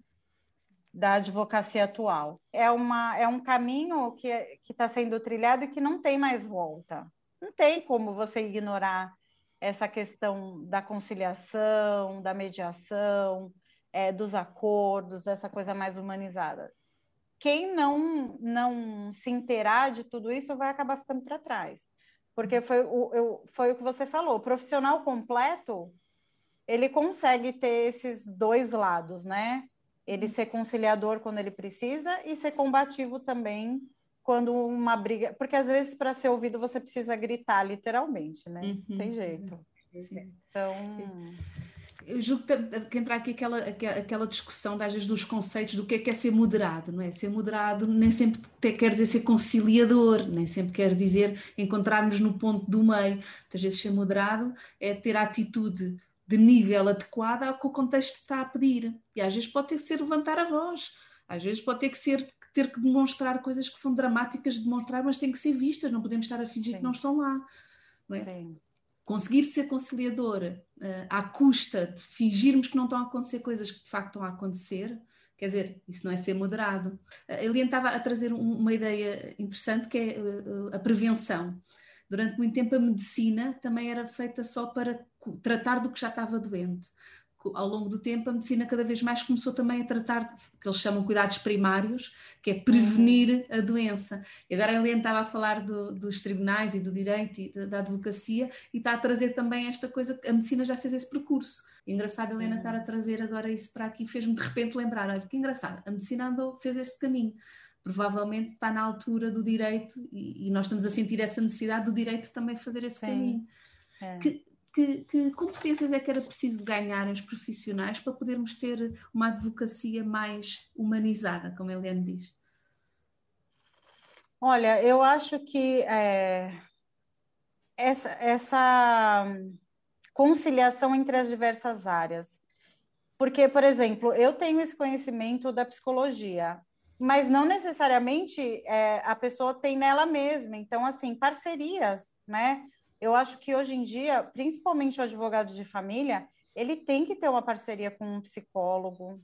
Da advocacia atual. É, uma, é um caminho que está sendo trilhado e que não tem mais volta. Não tem como você ignorar essa questão da conciliação, da mediação, é, dos acordos, dessa coisa mais humanizada. Quem não, não se inteirar de tudo isso vai acabar ficando para trás. Porque foi o, eu, foi o que você falou, o profissional completo, ele consegue ter esses dois lados, né? Ele ser conciliador quando ele precisa e ser combativo também quando uma briga. Porque às vezes, para ser ouvido, você precisa gritar, literalmente, né? Uhum. Tem jeito. Sim. Então. Sim eu julgo que entrar aqui aquela, aquela discussão às vezes dos conceitos do que é, que é ser moderado, não é? Ser moderado nem sempre quer dizer ser conciliador, nem sempre quer dizer encontrarmos no ponto do meio. Muitas vezes ser moderado é ter a atitude de nível adequada ao que o contexto está a pedir. E às vezes pode ter que ser levantar a voz, às vezes pode ter que ser ter que demonstrar coisas que são dramáticas de demonstrar, mas têm que ser vistas, não podemos estar a fingir Sim. que não estão lá. Não é? Sim conseguir ser conciliadora uh, à custa de fingirmos que não estão a acontecer coisas que de facto estão a acontecer, quer dizer, isso não é ser moderado. Uh, Eliane estava a trazer um, uma ideia interessante que é uh, a prevenção. Durante muito tempo a medicina também era feita só para tratar do que já estava doente ao longo do tempo, a medicina cada vez mais começou também a tratar, que eles chamam cuidados primários, que é prevenir a doença. E agora a Helena estava a falar do, dos tribunais e do direito e da, da, advocacia e está a trazer também esta coisa, a medicina já fez esse percurso. engraçado a Helena uhum. estar a trazer agora isso para aqui, fez-me de repente lembrar, olha que engraçado, a medicina andou, fez este caminho. Provavelmente está na altura do direito e, e nós estamos a sentir essa necessidade do direito também fazer esse Sim. caminho. É. Que, que, que, competências é que era preciso ganhar os profissionais para podermos ter uma advocacia mais humanizada, como a Eliane diz? Olha, eu acho que é, essa, essa conciliação entre as diversas áreas. Porque, por exemplo, eu tenho esse conhecimento da psicologia, mas não necessariamente é, a pessoa tem nela mesma. Então, assim, parcerias, né? Eu acho que hoje em dia, principalmente o advogado de família, ele tem que ter uma parceria com um psicólogo,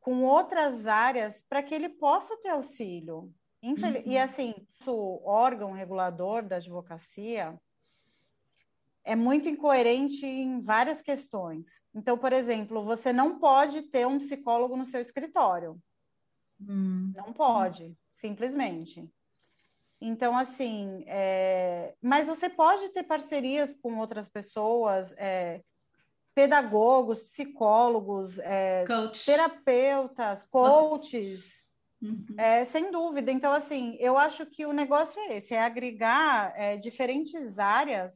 com outras áreas, para que ele possa ter auxílio. Infel... Uhum. E assim, o órgão regulador da advocacia é muito incoerente em várias questões. Então, por exemplo, você não pode ter um psicólogo no seu escritório. Uhum. Não pode, simplesmente. Então, assim, é... mas você pode ter parcerias com outras pessoas, é... pedagogos, psicólogos, é... terapeutas, coaches, uhum. É, sem dúvida. Então, assim, eu acho que o negócio é esse, é agregar é, diferentes áreas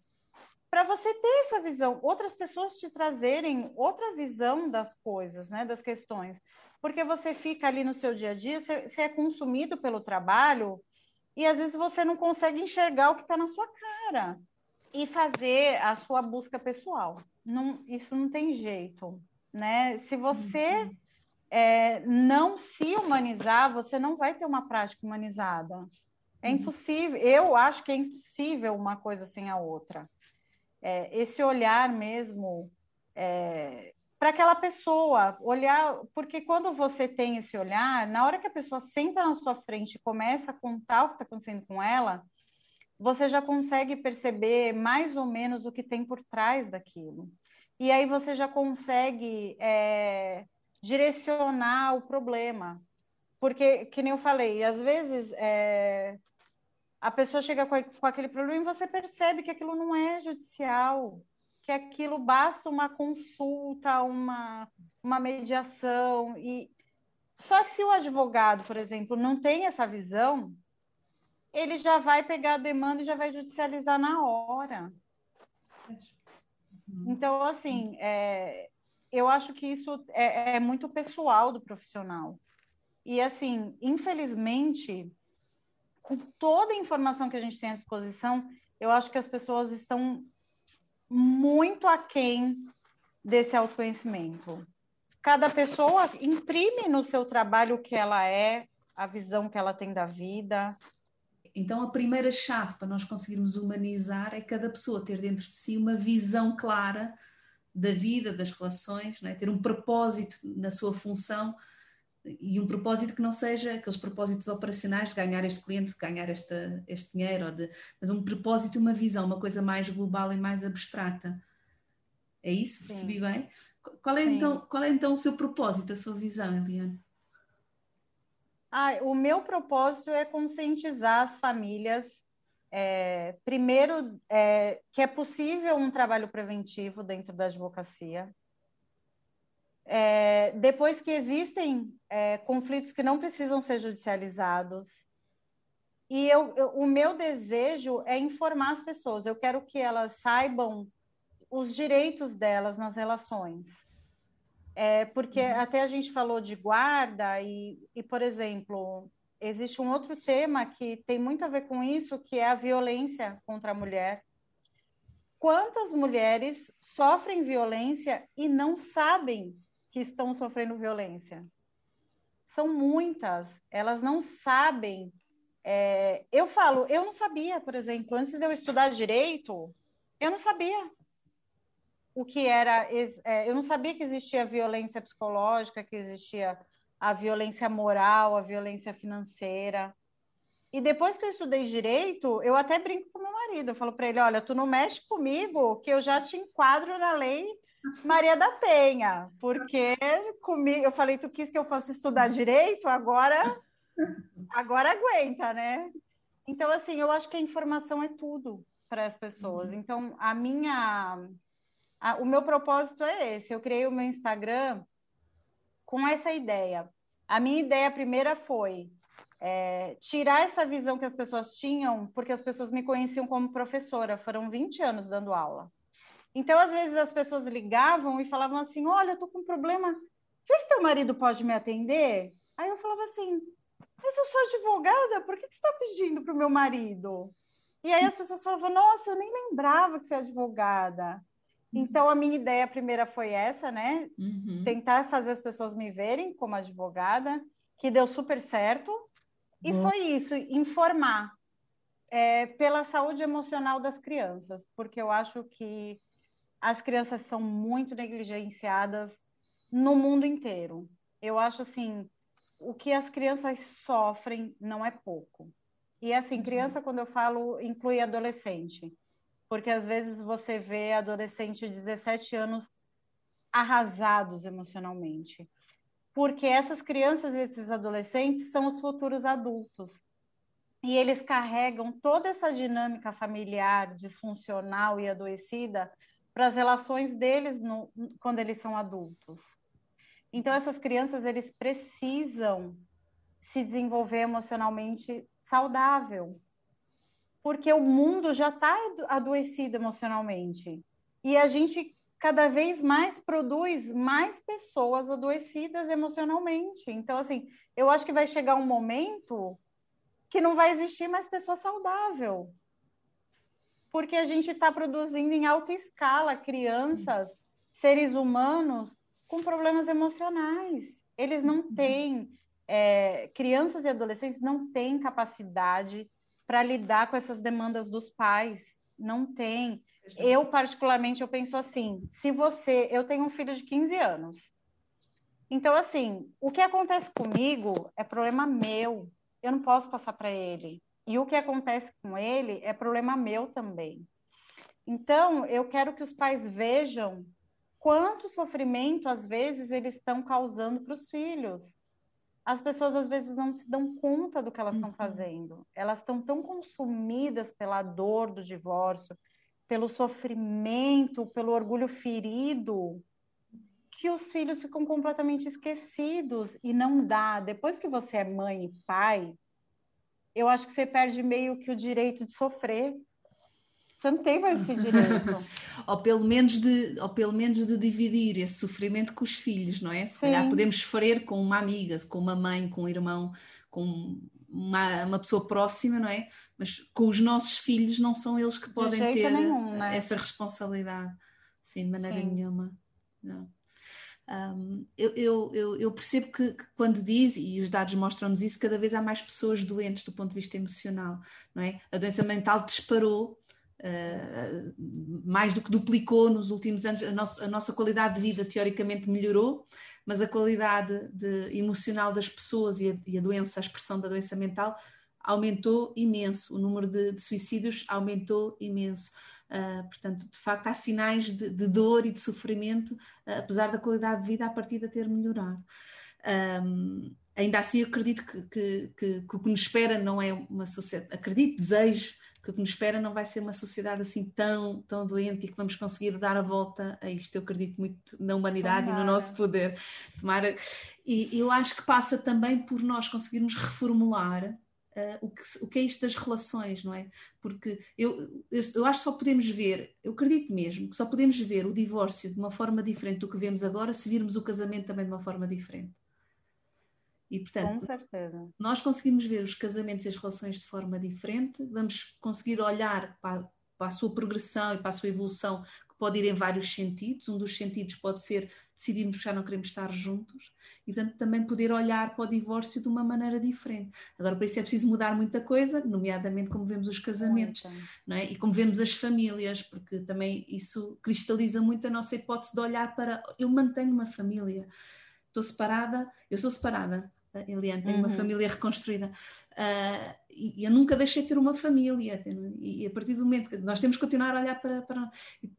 para você ter essa visão, outras pessoas te trazerem outra visão das coisas, né, das questões. Porque você fica ali no seu dia a dia, você, você é consumido pelo trabalho, e às vezes você não consegue enxergar o que está na sua cara e fazer a sua busca pessoal. Não, isso não tem jeito, né? Se você uhum. é, não se humanizar, você não vai ter uma prática humanizada. É uhum. impossível. Eu acho que é impossível uma coisa sem a outra. É, esse olhar mesmo é, para aquela pessoa, olhar, porque quando você tem esse olhar, na hora que a pessoa senta na sua frente e começa a contar o que está acontecendo com ela, você já consegue perceber mais ou menos o que tem por trás daquilo. E aí você já consegue é, direcionar o problema. Porque, que nem eu falei, às vezes é, a pessoa chega com, com aquele problema e você percebe que aquilo não é judicial, que aquilo basta uma consulta, uma, uma mediação. e Só que se o advogado, por exemplo, não tem essa visão, ele já vai pegar a demanda e já vai judicializar na hora. Então, assim, é, eu acho que isso é, é muito pessoal do profissional. E, assim, infelizmente, com toda a informação que a gente tem à disposição, eu acho que as pessoas estão muito aquém desse autoconhecimento. Cada pessoa imprime no seu trabalho o que ela é, a visão que ela tem da vida. Então, a primeira chave para nós conseguirmos humanizar é cada pessoa ter dentro de si uma visão clara da vida, das relações, é? ter um propósito na sua função e um propósito que não seja aqueles propósitos operacionais de ganhar este cliente, de ganhar esta, este dinheiro, de, mas um propósito, uma visão, uma coisa mais global e mais abstrata. É isso? Percebi bem? Qual é, então, qual é então o seu propósito, a sua visão, Eliane? Ah, o meu propósito é conscientizar as famílias, é, primeiro, é, que é possível um trabalho preventivo dentro da advocacia, é, depois que existem é, conflitos que não precisam ser judicializados. E eu, eu, o meu desejo é informar as pessoas. Eu quero que elas saibam os direitos delas nas relações. É, porque uhum. até a gente falou de guarda e, e, por exemplo, existe um outro tema que tem muito a ver com isso, que é a violência contra a mulher. Quantas mulheres sofrem violência e não sabem que estão sofrendo violência. São muitas, elas não sabem. É, eu falo, eu não sabia, por exemplo, antes de eu estudar direito, eu não sabia o que era. É, eu não sabia que existia violência psicológica, que existia a violência moral, a violência financeira. E depois que eu estudei direito, eu até brinco com meu marido. Eu falo para ele: olha, tu não mexe comigo, que eu já te enquadro na lei Maria da Penha, porque comigo, eu falei, tu quis que eu fosse estudar direito, agora, agora aguenta, né? Então, assim, eu acho que a informação é tudo para as pessoas. Então, a minha, a, o meu propósito é esse. Eu criei o meu Instagram com essa ideia. A minha ideia primeira foi é, tirar essa visão que as pessoas tinham, porque as pessoas me conheciam como professora, foram 20 anos dando aula. Então, às vezes, as pessoas ligavam e falavam assim: Olha, eu tô com um problema, vê se teu marido pode me atender. Aí eu falava assim: Mas eu sou advogada, por que, que você está pedindo para o meu marido? E aí as pessoas falavam: Nossa, eu nem lembrava que você é advogada. Uhum. Então, a minha ideia primeira foi essa, né? Uhum. Tentar fazer as pessoas me verem como advogada, que deu super certo. E uhum. foi isso, informar é, pela saúde emocional das crianças, porque eu acho que as crianças são muito negligenciadas no mundo inteiro. Eu acho assim, o que as crianças sofrem não é pouco. E assim, criança, quando eu falo, inclui adolescente. Porque às vezes você vê adolescente de 17 anos arrasados emocionalmente. Porque essas crianças e esses adolescentes são os futuros adultos. E eles carregam toda essa dinâmica familiar disfuncional e adoecida para as relações deles no, quando eles são adultos. Então, essas crianças, eles precisam se desenvolver emocionalmente saudável, porque o mundo já está adoecido emocionalmente. E a gente cada vez mais produz mais pessoas adoecidas emocionalmente. Então, assim, eu acho que vai chegar um momento que não vai existir mais pessoa saudável porque a gente está produzindo em alta escala crianças, seres humanos com problemas emocionais. Eles não uhum. têm, é, crianças e adolescentes não têm capacidade para lidar com essas demandas dos pais, não tem. Eu, particularmente, eu penso assim, se você, eu tenho um filho de 15 anos, então, assim, o que acontece comigo é problema meu, eu não posso passar para ele. E o que acontece com ele é problema meu também. Então, eu quero que os pais vejam quanto sofrimento, às vezes, eles estão causando para os filhos. As pessoas, às vezes, não se dão conta do que elas estão uhum. fazendo. Elas estão tão consumidas pela dor do divórcio, pelo sofrimento, pelo orgulho ferido, que os filhos ficam completamente esquecidos e não dá. Depois que você é mãe e pai, eu acho que você perde meio que o direito de sofrer. Você não tem mais esse direito. ou, pelo menos de, ou pelo menos de dividir esse sofrimento com os filhos, não é? Se Sim. calhar podemos sofrer com uma amiga, com uma mãe, com um irmão, com uma, uma pessoa próxima, não é? Mas com os nossos filhos não são eles que podem ter nenhum, né? essa responsabilidade. Sim, de maneira Sim. nenhuma. Não. Um, eu, eu, eu, percebo que, que, quando diz, e os dados mostram-nos isso, cada vez há mais pessoas doentes do ponto de vista emocional, não é? A doença mental disparou, uh, mais do que duplicou nos últimos anos, a, nosso, a, nossa qualidade de vida teoricamente melhorou, mas a qualidade de, emocional das pessoas e a, e a, doença, a expressão da doença mental aumentou imenso, o número de, de suicídios aumentou imenso. Uh, portanto, de facto, há sinais de, de dor e de sofrimento, uh, apesar da qualidade de vida a partir de ter melhorado. Um, ainda assim, acredito que, que, que, que, o que nos espera não é uma sociedade, acredito, desejo que o que nos espera não vai ser uma sociedade assim tão, tão doente e que vamos conseguir dar a volta a isto. Eu acredito muito na humanidade Tomara. e no nosso poder. Tomara. E eu acho que passa também por nós conseguirmos reformular uh, o, que, o que é isto das relações, não é? Porque eu, eu, eu, acho que só podemos ver, eu acredito mesmo, que só podemos ver o divórcio de uma forma diferente do que vemos agora se virmos o casamento também de uma forma diferente. E, portanto, nós conseguimos ver os casamentos e as relações de forma diferente, vamos conseguir olhar para, para a sua progressão e para a sua evolução pode ir em vários sentidos. Um dos sentidos pode ser decidirmos que já não queremos estar juntos e, portanto, também poder olhar para o divórcio de uma maneira diferente. Agora, para isso é preciso mudar muita coisa, nomeadamente como vemos os casamentos não é? e como vemos as famílias, porque também isso cristaliza muito a nossa hipótese de olhar para eu mantenho uma família. Estou separada, eu sou separada, Eliane, tenho uhum. uma família reconstruída. Uh, e eu nunca deixei de ter uma família. E a partir do momento que nós temos que continuar a olhar para, para,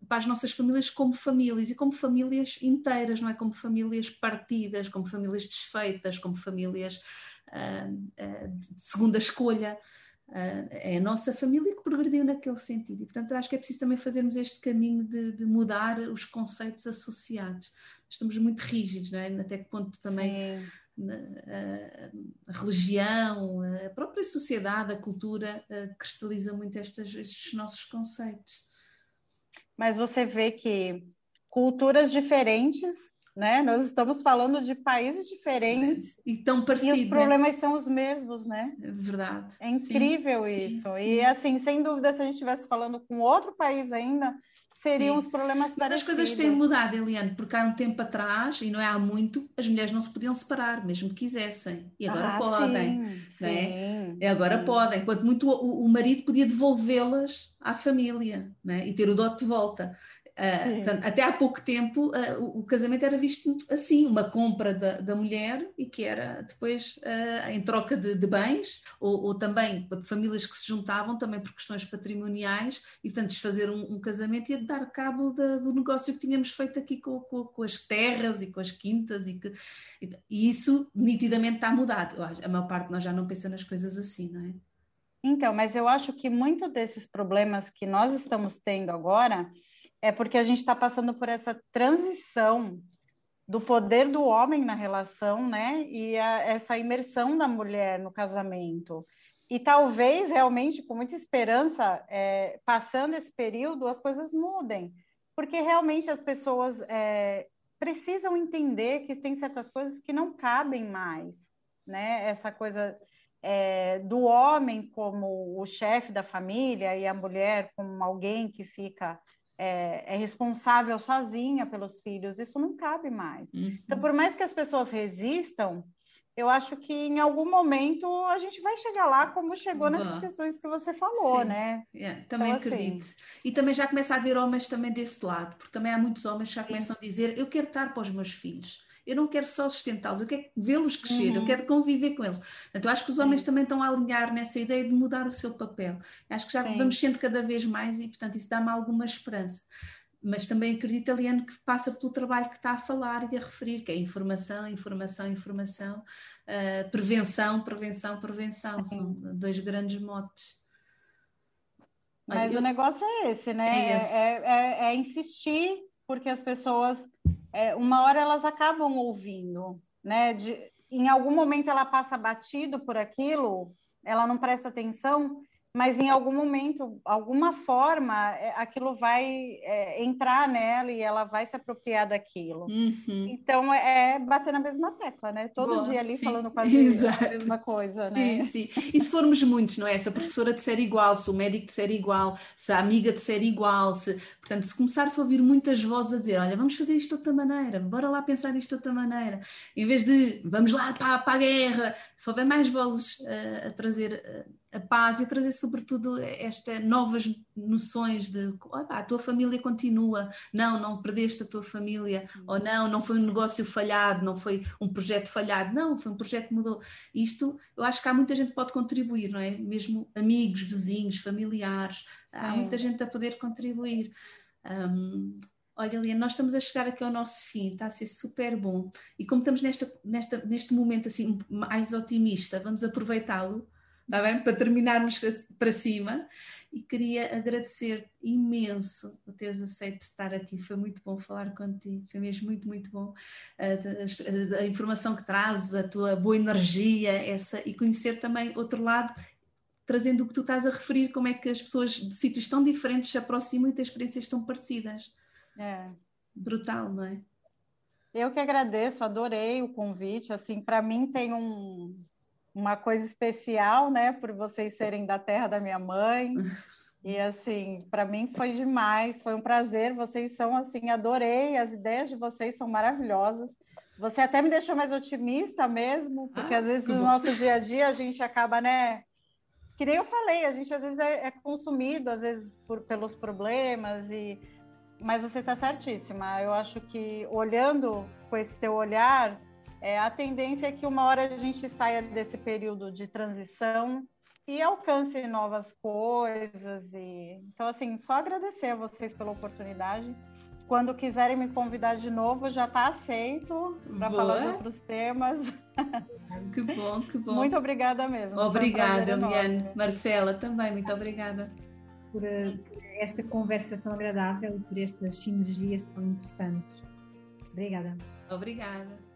para, as nossas famílias como famílias e como famílias inteiras, não é? Como famílias partidas, como famílias desfeitas, como famílias uh, uh, de segunda escolha. é a nossa família que progrediu naquele sentido. E, portanto, acho que é preciso também fazermos este caminho de, de mudar os conceitos associados. Estamos muito rígidos, não é? Até que ponto também. Sim a, religião, a própria sociedade, a cultura cristaliza muito estes, estes nossos conceitos. Mas você vê que culturas diferentes, né? Nós estamos falando de países diferentes e tão parecidos. E os problemas são os mesmos, né? É verdade. É incrível sim, isso. Sim, sim. E assim, sem dúvida, se a gente estivesse falando com outro país ainda, seriam Sim. os problemas Mas as coisas têm mudado, Eliane, porque há um tempo atrás, e não é há muito, as mulheres não se podiam separar, mesmo que quisessem. E agora ah, podem. Sim, né? e agora sim. podem. Enquanto muito o, o marido podia devolvê-las à família né? e ter o dote de volta. Uh, portanto, até há pouco tempo uh, o, o, casamento era visto assim, uma compra da, da mulher e que era depois uh, em troca de, de bens, ou, ou, também famílias que se juntavam também por questões patrimoniais e portanto desfazer um, um casamento e dar cabo da, do negócio que tínhamos feito aqui com, com, com, as terras e com as quintas e, que, e isso nitidamente está mudado. A maior parte de nós já não pensa nas coisas assim, não é? Então, mas eu acho que muito desses problemas que nós estamos tendo agora é porque a gente está passando por essa transição do poder do homem na relação, né? E a, essa imersão da mulher no casamento. E talvez, realmente, com muita esperança, é, passando esse período, as coisas mudem. Porque realmente as pessoas é, precisam entender que tem certas coisas que não cabem mais, né? Essa coisa é, do homem como o chefe da família e a mulher como alguém que fica é, é, responsável sozinha pelos filhos, isso não cabe mais. Uhum. Então, por mais que as pessoas resistam, eu acho que em algum momento a gente vai chegar lá como chegou nessas questões que você falou, Sim. né? Yeah, também então, acredito. Assim... E também já começa a haver homens também desse lado, porque também há muitos homens que já começam a dizer eu quero estar para os meus filhos. Eu não quero só sustentá-los, eu quero vê-los crescer, uhum. eu quero conviver com eles. Portanto, eu acho que os homens Sim. também estão a alinhar nessa ideia de mudar o seu papel. Acho que já Sim. vamos sendo cada vez mais e, portanto, isso dá-me alguma esperança mas também acredito, Aliane, que passa pelo trabalho que está a falar e a referir, que é informação, informação, informação, uh, prevenção, prevenção, prevenção. São dois grandes motes. Mas eu... o negócio é esse, né? É, esse. É, é, é, insistir, porque as pessoas é, uma hora elas acabam ouvindo, né? De, em algum momento ela passa batido por aquilo, ela não presta atenção, mas em algum momento, alguma forma, é, aquilo vai é, entrar nela e ela vai se apropriar daquilo. Uhum. Então é, é bater na mesma tecla, né? Todo Boa, dia ali sim. falando quase Exato. a mesma coisa, né? Sim, sim. E se formos muitos, não é? Se a professora disser igual, se o médico disser igual, se a amiga disser igual, se... portanto, se começar a ouvir muitas vozes a dizer, olha, vamos fazer isto de outra maneira, bora lá pensar isto de outra maneira, em vez de vamos lá para, para a guerra, se houver mais vozes uh, a trazer. Uh, a paz e trazer sobretudo estas novas noções de a tua família continua, não, não perdeste a tua família, uhum. ou não, não foi um negócio falhado, não foi um projeto falhado, não, foi um projeto que mudou. Isto, eu acho que há muita gente que pode contribuir, não é? Mesmo amigos, vizinhos, familiares, há muita gente a poder contribuir. Um, Olha, Eliane, nós estamos a chegar aqui ao nosso fim, está a ser super bom. E como estamos nesta, nesta, neste momento assim mais otimista, vamos aproveitá-lo está bem? Para terminarmos para cima. E queria agradecer imenso por teres aceito estar aqui. Foi muito bom falar contigo, foi mesmo muito, muito bom. A, a, a informação que trazes, a tua boa energia, essa, e conhecer também outro lado trazendo o que tu estás a referir, como é que as pessoas de sítios tão diferentes se aproximam e têm experiências tão parecidas. É. Brutal, não é? Eu que agradeço, adorei o convite. Assim, para mim tem um, uma coisa especial, né, por vocês serem da terra da minha mãe. E assim, para mim foi demais, foi um prazer. Vocês são assim, adorei, as ideias de vocês são maravilhosas. Você até me deixou mais otimista mesmo, porque ah, às vezes no nosso dia a dia a gente acaba, né? Que nem eu falei, a gente às vezes é, é consumido, às vezes por, pelos problemas e mas você está certíssima. Eu acho que olhando com esse teu olhar, é, a tendência é que uma hora a gente saia desse período de transição e alcance novas coisas. E... Então, assim, só agradecer a vocês pela oportunidade. Quando quiserem me convidar de novo, já está aceito para falar de outros temas. Que bom, que bom. Muito obrigada mesmo. Obrigada, um Eliane. Marcela, também, muito obrigada. Por, eh, por esta conversa tão agradável e por estas sinergias tão interessantes. Obrigada. Obrigada.